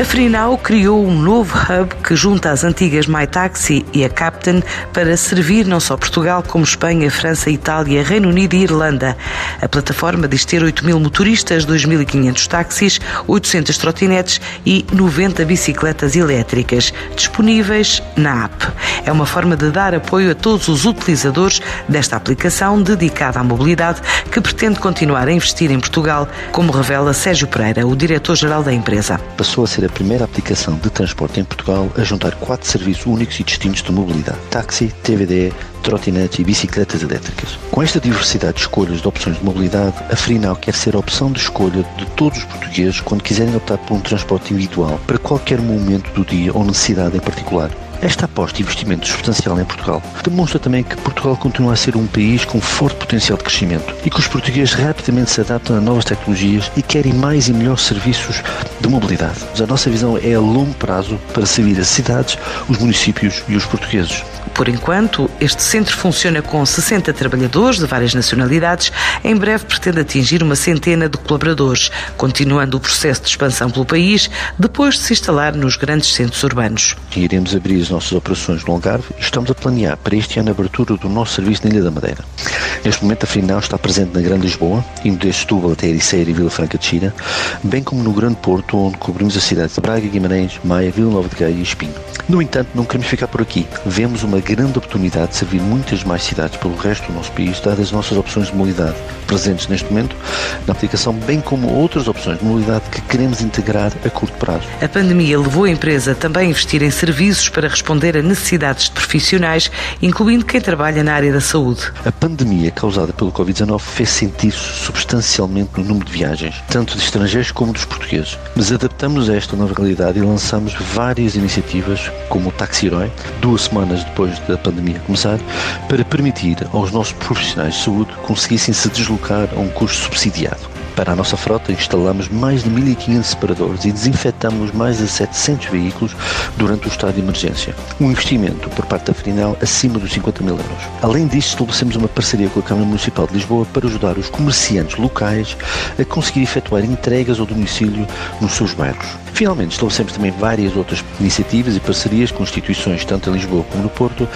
A Freenow criou um novo hub que junta as antigas MyTaxi e a Captain para servir não só Portugal como Espanha, França, Itália, Reino Unido e Irlanda. A plataforma diz ter 8 mil motoristas, 2.500 táxis, 800 trotinetes e 90 bicicletas elétricas disponíveis na app. É uma forma de dar apoio a todos os utilizadores desta aplicação dedicada à mobilidade que pretende continuar a investir em Portugal, como revela Sérgio Pereira, o diretor-geral da empresa. Passou a ser a primeira aplicação de transporte em Portugal a juntar quatro serviços únicos e distintos de mobilidade: táxi, TVD, trotinetes e bicicletas elétricas. Com esta diversidade de escolhas de opções de mobilidade, a Freenow quer ser a opção de escolha de todos os portugueses quando quiserem optar por um transporte individual para qualquer momento do dia ou necessidade em particular. Esta aposta e investimento substancial em Portugal demonstra também que Portugal continua a ser um país com forte potencial de crescimento e que os portugueses rapidamente se adaptam a novas tecnologias e querem mais e melhores serviços de mobilidade. A nossa visão é a longo prazo para servir as cidades, os municípios e os portugueses. Por enquanto, este centro funciona com 60 trabalhadores de várias nacionalidades. Em breve pretende atingir uma centena de colaboradores, continuando o processo de expansão pelo país, depois de se instalar nos grandes centros urbanos. Iremos abrir as nossas operações no Algarve e estamos a planear para este ano a abertura do nosso serviço na Ilha da Madeira. Neste momento, a Final está presente na Grande Lisboa, indo desde Setúbal até Ericeira e Vila Franca de Xira, bem como no Grande Porto, onde cobrimos as cidades de Braga, Guimarães, Maia, Vila Nova de Gaia e Espinho. No entanto, não queremos ficar por aqui. Vemos uma grande oportunidade de servir muitas mais cidades pelo resto do nosso país, dadas as nossas opções de mobilidade presentes neste momento na aplicação, bem como outras opções de mobilidade que queremos integrar a curto prazo. A pandemia levou a empresa também a investir em serviços para responder a necessidades de profissionais, incluindo quem trabalha na área da saúde. A pandemia causada pelo Covid-19 fez sentir-se substancialmente no número de viagens, tanto de estrangeiros como dos portugueses. Mas adaptamos a esta nova realidade e lançamos várias iniciativas, como o Taxi Herói, duas semanas depois da pandemia começar, para permitir aos nossos profissionais de saúde conseguissem se deslocar a um custo subsidiado. Para a nossa frota, instalamos mais de 1.500 separadores e desinfetamos mais de 700 veículos durante o estado de emergência. Um investimento por parte da Frinel acima dos 50 mil euros. Além disto, estabelecemos uma parceria com a Câmara Municipal de Lisboa para ajudar os comerciantes locais a conseguir efetuar entregas ao domicílio nos seus bairros. Finalmente, estabelecemos também várias outras iniciativas e parcerias com instituições, tanto em Lisboa como no Porto,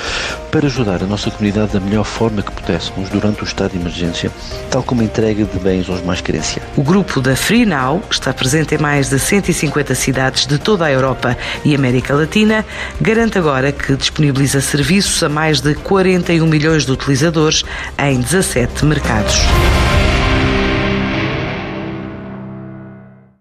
para ajudar a nossa comunidade da melhor forma que pudéssemos durante o estado de emergência, tal como a entrega de bens aos mais carência. O grupo da Free Now está presente em mais de 150 cidades de toda a Europa e América Latina, garante agora que disponibiliza serviços a mais de 41 milhões de utilizadores em 17 mercados.